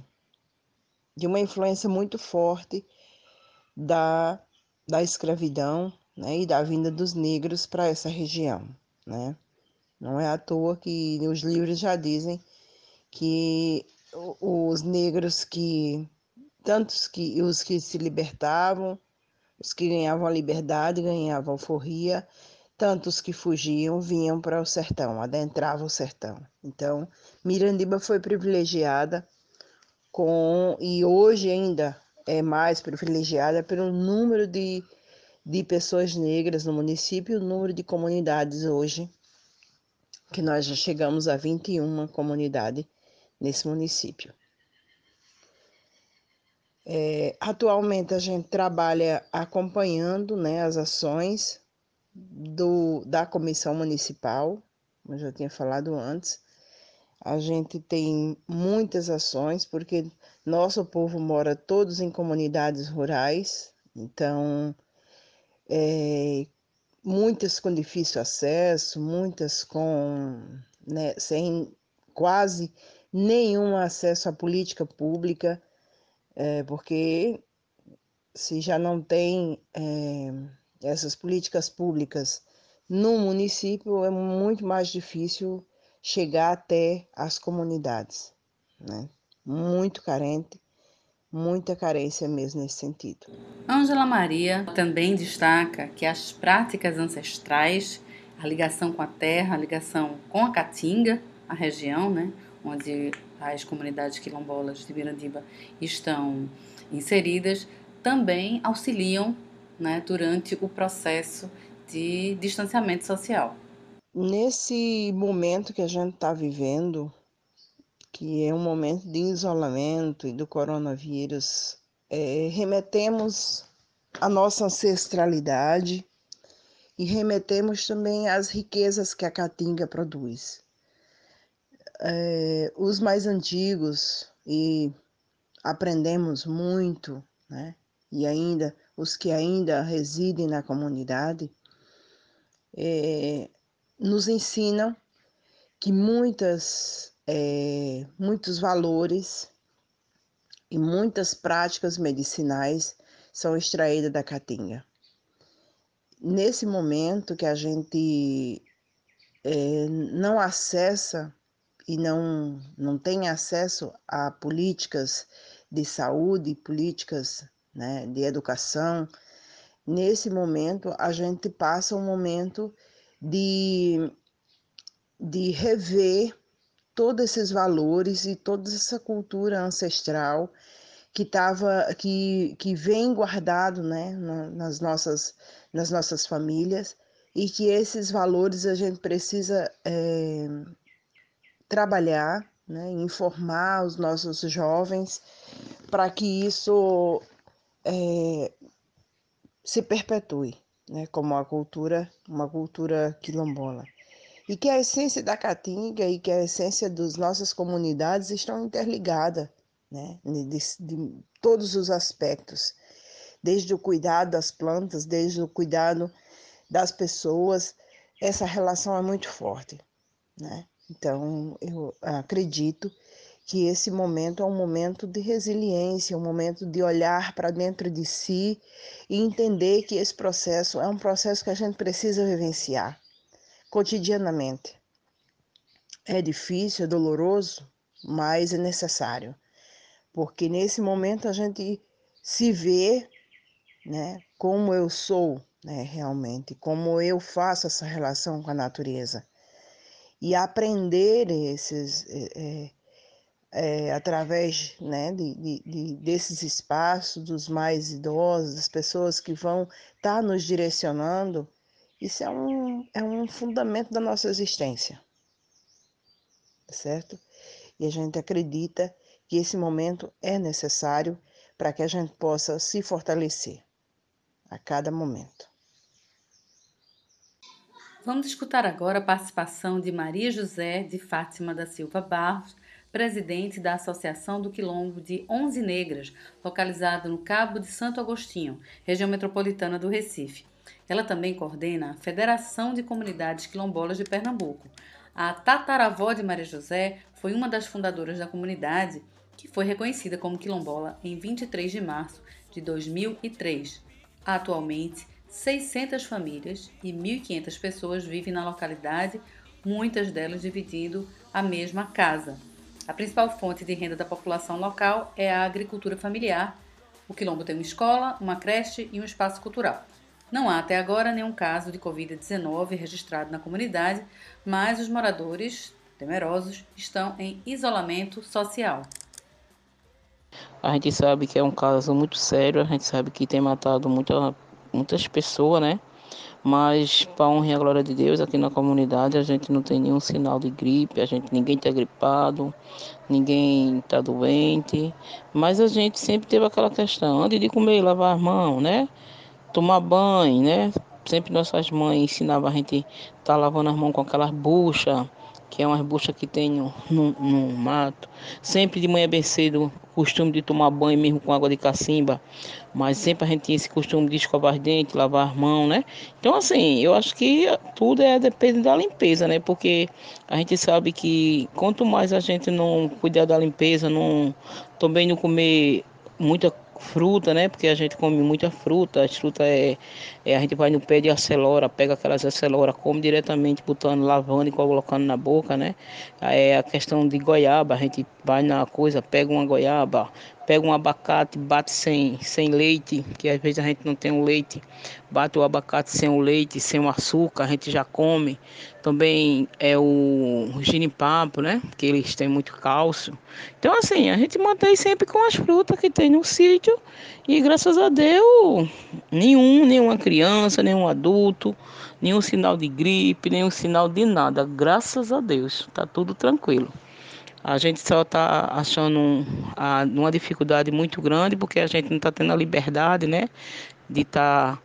de uma influência muito forte da, da escravidão né, e da vinda dos negros para essa região. Né? Não é à toa que os livros já dizem que os negros que tantos que os que se libertavam, os que ganhavam a liberdade, ganhavam alforria, tantos que fugiam vinham para o sertão, adentravam o sertão. Então, Mirandiba foi privilegiada com e hoje ainda é mais privilegiada pelo número de, de pessoas negras no município, o número de comunidades hoje, que nós já chegamos a 21 comunidades nesse município. É, atualmente a gente trabalha acompanhando né, as ações do, da comissão municipal, como eu já tinha falado antes. A gente tem muitas ações, porque nosso povo mora todos em comunidades rurais, então é, muitas com difícil acesso, muitas com né, sem quase nenhum acesso à política pública, é, porque se já não tem é, essas políticas públicas no município é muito mais difícil chegar até as comunidades, né? Muito carente, muita carência mesmo nesse sentido. Ângela Maria também destaca que as práticas ancestrais, a ligação com a terra, a ligação com a caatinga, a região, né, onde as comunidades quilombolas de Mirandiba estão inseridas, também auxiliam né, durante o processo de distanciamento social. Nesse momento que a gente está vivendo, que é um momento de isolamento e do coronavírus, é, remetemos a nossa ancestralidade e remetemos também às riquezas que a Caatinga produz. É, os mais antigos, e aprendemos muito, né? e ainda os que ainda residem na comunidade, é, nos ensinam que muitas, é, muitos valores e muitas práticas medicinais são extraídas da caatinga. Nesse momento que a gente é, não acessa e não, não tem acesso a políticas de saúde, políticas né, de educação, nesse momento a gente passa um momento de, de rever todos esses valores e toda essa cultura ancestral que tava, que, que vem guardado né, nas, nossas, nas nossas famílias e que esses valores a gente precisa é, trabalhar, né, informar os nossos jovens para que isso é, se perpetue, né, como uma cultura, uma cultura quilombola. E que a essência da caatinga e que a essência das nossas comunidades estão interligadas, né, de, de todos os aspectos, desde o cuidado das plantas, desde o cuidado das pessoas, essa relação é muito forte, né? Então, eu acredito que esse momento é um momento de resiliência, um momento de olhar para dentro de si e entender que esse processo é um processo que a gente precisa vivenciar cotidianamente. É difícil, é doloroso, mas é necessário, porque nesse momento a gente se vê, né, como eu sou, né, realmente, como eu faço essa relação com a natureza e aprender esses é, é, através né, de, de, de, desses espaços, dos mais idosos, das pessoas que vão estar tá nos direcionando, isso é um, é um fundamento da nossa existência, tá certo? E a gente acredita que esse momento é necessário para que a gente possa se fortalecer a cada momento. Vamos escutar agora a participação de Maria José de Fátima da Silva Barros, presidente da Associação do Quilombo de Onze Negras, localizado no Cabo de Santo Agostinho, região metropolitana do Recife. Ela também coordena a Federação de Comunidades Quilombolas de Pernambuco. A tataravó de Maria José foi uma das fundadoras da comunidade, que foi reconhecida como quilombola em 23 de março de 2003. Atualmente, 600 famílias e 1.500 pessoas vivem na localidade, muitas delas dividindo a mesma casa. A principal fonte de renda da população local é a agricultura familiar. O Quilombo tem uma escola, uma creche e um espaço cultural. Não há até agora nenhum caso de Covid-19 registrado na comunidade, mas os moradores, temerosos, estão em isolamento social. A gente sabe que é um caso muito sério, a gente sabe que tem matado muita, muitas pessoas, né? Mas, para honra e a glória de Deus, aqui na comunidade a gente não tem nenhum sinal de gripe, a gente ninguém está gripado, ninguém está doente. Mas a gente sempre teve aquela questão, antes de comer, lavar as mãos, né? Tomar banho, né? Sempre nossas mães ensinavam a gente estar tá lavando as mãos com aquelas buchas, que é umas buchas que tem no, no, no, mato. Sempre de manhã bem cedo, costume de tomar banho mesmo com água de cacimba, mas sempre a gente tinha esse costume de escovar os dentes, lavar as mãos, né? Então, assim, eu acho que tudo é depende da limpeza, né? Porque a gente sabe que quanto mais a gente não cuidar da limpeza, não também não comer muita fruta, né? Porque a gente come muita fruta, as frutas é, é, a gente vai no pé de acelora, pega aquelas acelora, come diretamente, botando, lavando e colocando na boca, né? É a questão de goiaba, a gente vai na coisa, pega uma goiaba, pega um abacate, bate sem, sem leite, que às vezes a gente não tem o leite, bate o abacate sem o leite, sem o açúcar, a gente já come. Também é o ginipapo, né? Que eles têm muito cálcio. Então, assim, a gente mantém sempre com as frutas que tem no sítio e graças a Deus, nenhum, nenhuma criança, nenhum adulto, nenhum sinal de gripe, nenhum sinal de nada. Graças a Deus, tá tudo tranquilo. A gente só está achando um, uma dificuldade muito grande porque a gente não está tendo a liberdade, né, de estar tá,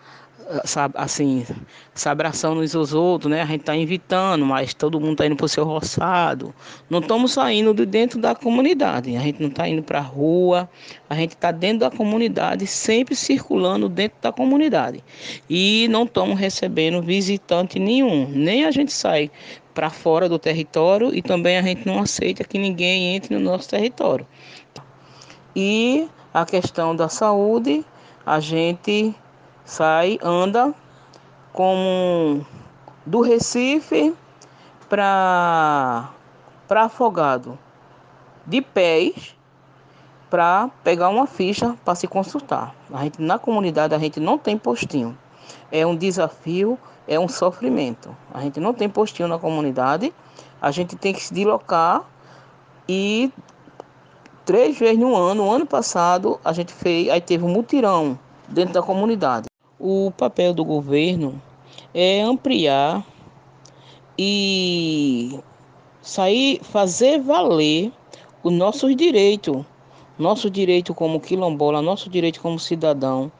assim, se abraçando uns aos outros, né? A gente está invitando, mas todo mundo está indo para o seu roçado. Não estamos saindo de dentro da comunidade. A gente não está indo para a rua. A gente está dentro da comunidade, sempre circulando dentro da comunidade. E não estamos recebendo visitante nenhum. Nem a gente sai para fora do território e também a gente não aceita que ninguém entre no nosso território. E a questão da saúde, a gente sai, anda como do Recife para para Afogado, de pés para pegar uma ficha para se consultar. A gente na comunidade a gente não tem postinho. É um desafio é um sofrimento. A gente não tem postinho na comunidade, a gente tem que se deslocar e três vezes no ano, o ano passado, a gente fez, aí teve um mutirão dentro da comunidade. O papel do governo é ampliar e sair, fazer valer os nossos direitos, nosso direito como quilombola, nosso direito como cidadão,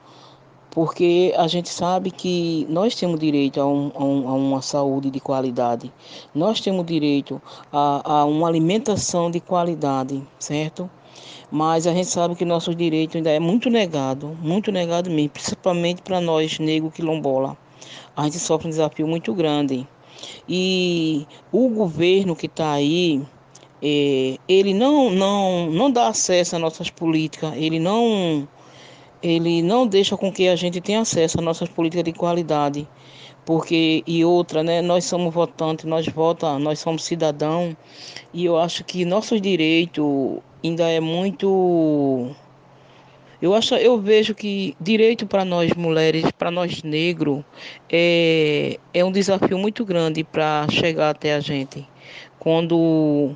porque a gente sabe que nós temos direito a, um, a, um, a uma saúde de qualidade, nós temos direito a, a, uma alimentação de qualidade, certo? Mas a gente sabe que nosso direito ainda é muito negado, muito negado mesmo, principalmente para nós, negro quilombola. A gente sofre um desafio muito grande. E o governo que está aí, é, ele não, não, não dá acesso às nossas políticas, ele não ele não deixa com que a gente tenha acesso às nossas políticas de qualidade. Porque, e outra, né, nós somos votantes, nós votamos, nós somos cidadãos, e eu acho que nossos direitos ainda é muito. Eu acho, eu vejo que direito para nós mulheres, para nós negros, é, é um desafio muito grande para chegar até a gente. Quando,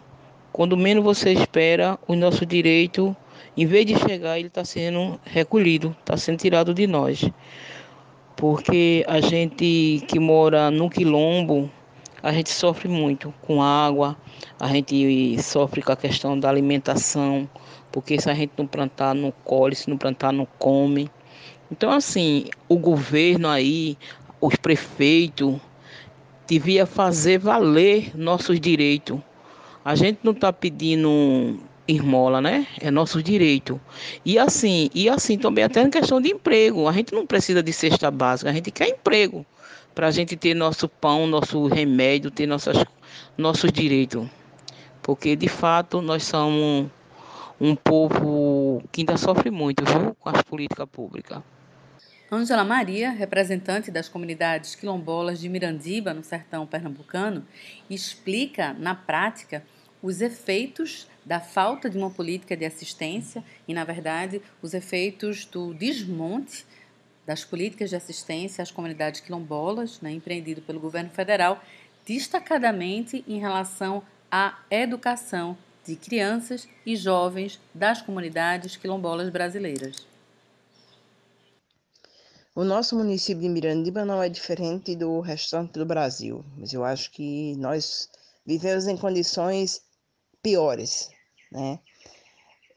quando menos você espera, o nosso direito em vez de chegar, ele está sendo recolhido, está sendo tirado de nós. Porque a gente que mora no quilombo, a gente sofre muito com água, a gente sofre com a questão da alimentação, porque se a gente não plantar, não colhe, se não plantar, não come. Então, assim, o governo aí, os prefeitos, devia fazer valer nossos direitos. A gente não está pedindo esmola, né? É nosso direito. E assim, e assim também até na questão de emprego. A gente não precisa de cesta básica, a gente quer emprego para a gente ter nosso pão, nosso remédio, ter nossas, nossos direitos. Porque de fato nós somos um povo que ainda sofre muito viu, com as políticas públicas. Ângela Maria, representante das comunidades quilombolas de Mirandiba, no sertão pernambucano, explica na prática os efeitos da falta de uma política de assistência e, na verdade, os efeitos do desmonte das políticas de assistência às comunidades quilombolas, né, empreendido pelo governo federal, destacadamente em relação à educação de crianças e jovens das comunidades quilombolas brasileiras. O nosso município de Mirandiba não é diferente do restante do Brasil, mas eu acho que nós vivemos em condições piores. Né?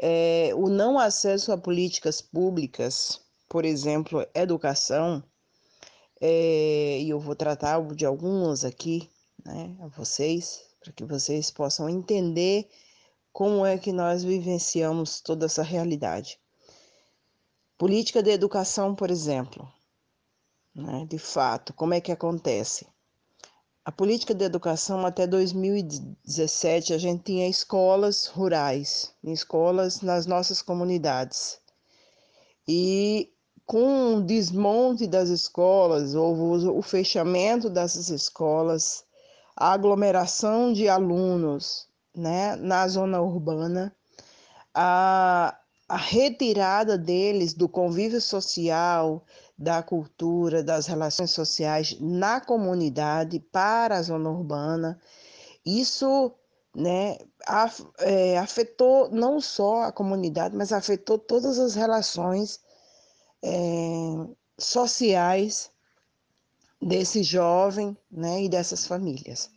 É, o não acesso a políticas públicas, por exemplo, educação, é, e eu vou tratar de algumas aqui, né, a vocês, para que vocês possam entender como é que nós vivenciamos toda essa realidade. Política de educação, por exemplo, né, de fato, como é que acontece? A política de educação até 2017 a gente tinha escolas rurais, escolas nas nossas comunidades. E com o desmonte das escolas, houve o fechamento dessas escolas, a aglomeração de alunos né, na zona urbana, a, a retirada deles do convívio social, da cultura, das relações sociais na comunidade para a zona urbana. Isso né, é, afetou não só a comunidade, mas afetou todas as relações é, sociais desse jovem né, e dessas famílias.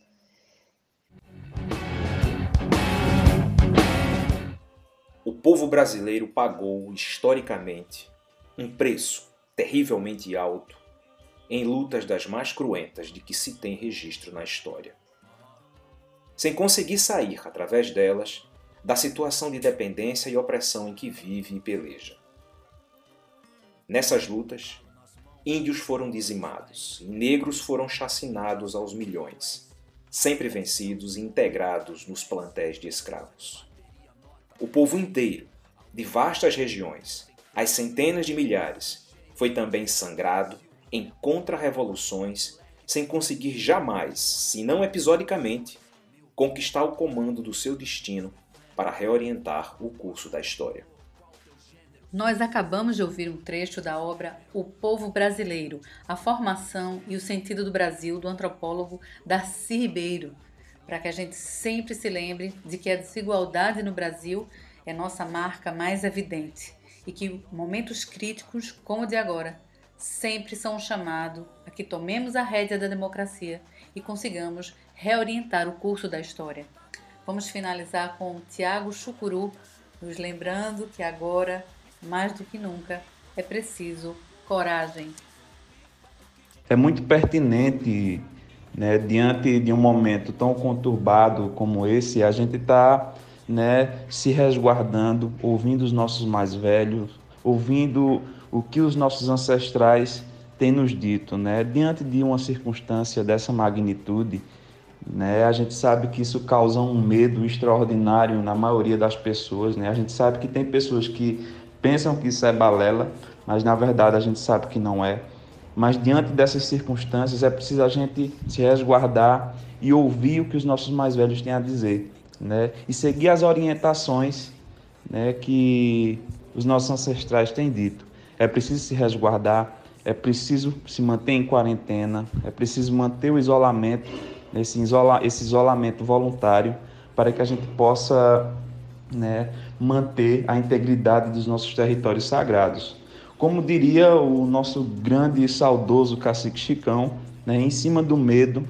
O povo brasileiro pagou, historicamente, um preço terrivelmente alto em lutas das mais cruentas de que se tem registro na história. Sem conseguir sair, através delas, da situação de dependência e opressão em que vive e peleja. Nessas lutas, índios foram dizimados e negros foram chacinados aos milhões, sempre vencidos e integrados nos plantéis de escravos. O povo inteiro, de vastas regiões, as centenas de milhares, foi também sangrado em contra-revoluções sem conseguir jamais, se não episodicamente, conquistar o comando do seu destino para reorientar o curso da história. Nós acabamos de ouvir um trecho da obra O Povo Brasileiro, a formação e o sentido do Brasil do antropólogo Darcy Ribeiro, para que a gente sempre se lembre de que a desigualdade no Brasil é nossa marca mais evidente e que momentos críticos, como o de agora, sempre são um chamado a que tomemos a rédea da democracia e consigamos reorientar o curso da história. Vamos finalizar com Tiago Chucuru, nos lembrando que agora mais do que nunca, é preciso coragem. É muito pertinente, né, diante de um momento tão conturbado como esse, a gente está né, se resguardando, ouvindo os nossos mais velhos, ouvindo o que os nossos ancestrais têm nos dito. Né? Diante de uma circunstância dessa magnitude, né, a gente sabe que isso causa um medo extraordinário na maioria das pessoas. Né? A gente sabe que tem pessoas que pensam que isso é balela, mas na verdade a gente sabe que não é. Mas diante dessas circunstâncias é preciso a gente se resguardar e ouvir o que os nossos mais velhos têm a dizer, né? E seguir as orientações, né, que os nossos ancestrais têm dito. É preciso se resguardar, é preciso se manter em quarentena, é preciso manter o isolamento, esse, isola, esse isolamento voluntário, para que a gente possa né, manter a integridade dos nossos territórios sagrados. Como diria o nosso grande e saudoso cacique Chicão, né, em cima do medo,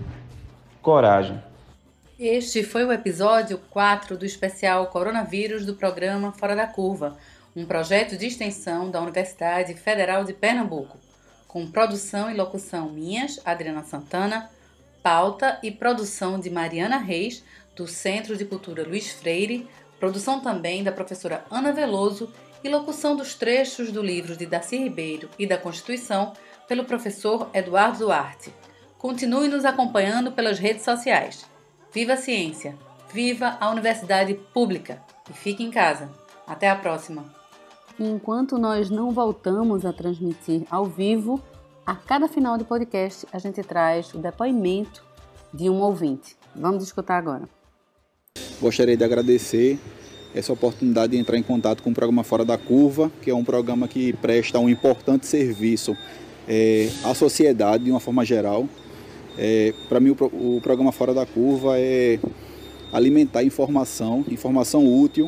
coragem. Este foi o episódio 4 do especial Coronavírus do programa Fora da Curva, um projeto de extensão da Universidade Federal de Pernambuco, com produção e locução minhas, Adriana Santana, pauta e produção de Mariana Reis, do Centro de Cultura Luiz Freire, produção também da professora Ana Veloso e locução dos trechos do livro de Darcy Ribeiro e da Constituição pelo professor Eduardo Duarte. Continue nos acompanhando pelas redes sociais. Viva a ciência! Viva a universidade pública! E fique em casa. Até a próxima! Enquanto nós não voltamos a transmitir ao vivo, a cada final de podcast a gente traz o depoimento de um ouvinte. Vamos escutar agora. Gostaria de agradecer essa oportunidade de entrar em contato com o programa Fora da Curva, que é um programa que presta um importante serviço é, à sociedade de uma forma geral. É, Para mim, o, o programa Fora da Curva é alimentar informação, informação útil,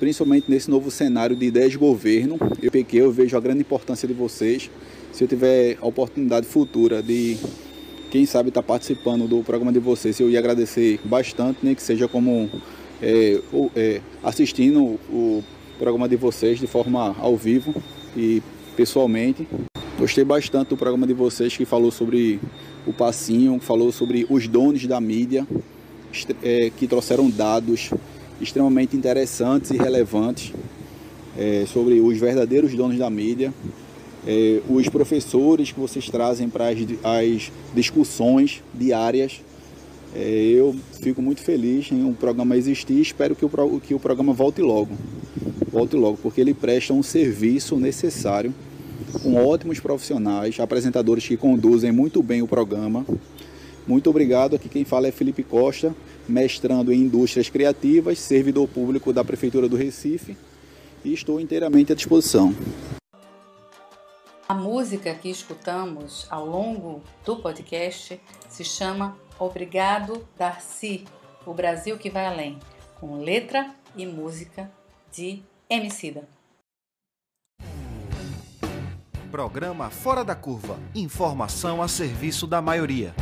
principalmente nesse novo cenário de ideias de governo. Eu eu vejo a grande importância de vocês. Se eu tiver a oportunidade futura de quem sabe estar tá participando do programa de vocês, eu ia agradecer bastante, nem né, que seja como é, é, assistindo o programa de vocês de forma ao vivo e pessoalmente. Gostei bastante do programa de vocês que falou sobre o passinho, falou sobre os donos da mídia, é, que trouxeram dados extremamente interessantes e relevantes é, sobre os verdadeiros donos da mídia é, os professores que vocês trazem para as, as discussões diárias, É, eu fico muito feliz em um programa existir e espero que o, que o programa volte logo. Volte logo, porque ele presta um serviço necessário com ótimos profissionais, apresentadores que conduzem muito bem o programa. Muito obrigado. Aqui quem fala é Felipe Costa, mestrando em Indústrias Criativas, servidor público da Prefeitura do Recife e estou inteiramente à disposição. A música que escutamos ao longo do podcast se chama Obrigado Darcy, o Brasil que vai além, com letra e música de Emicida. Programa Fora da Curva. Informação a serviço da maioria.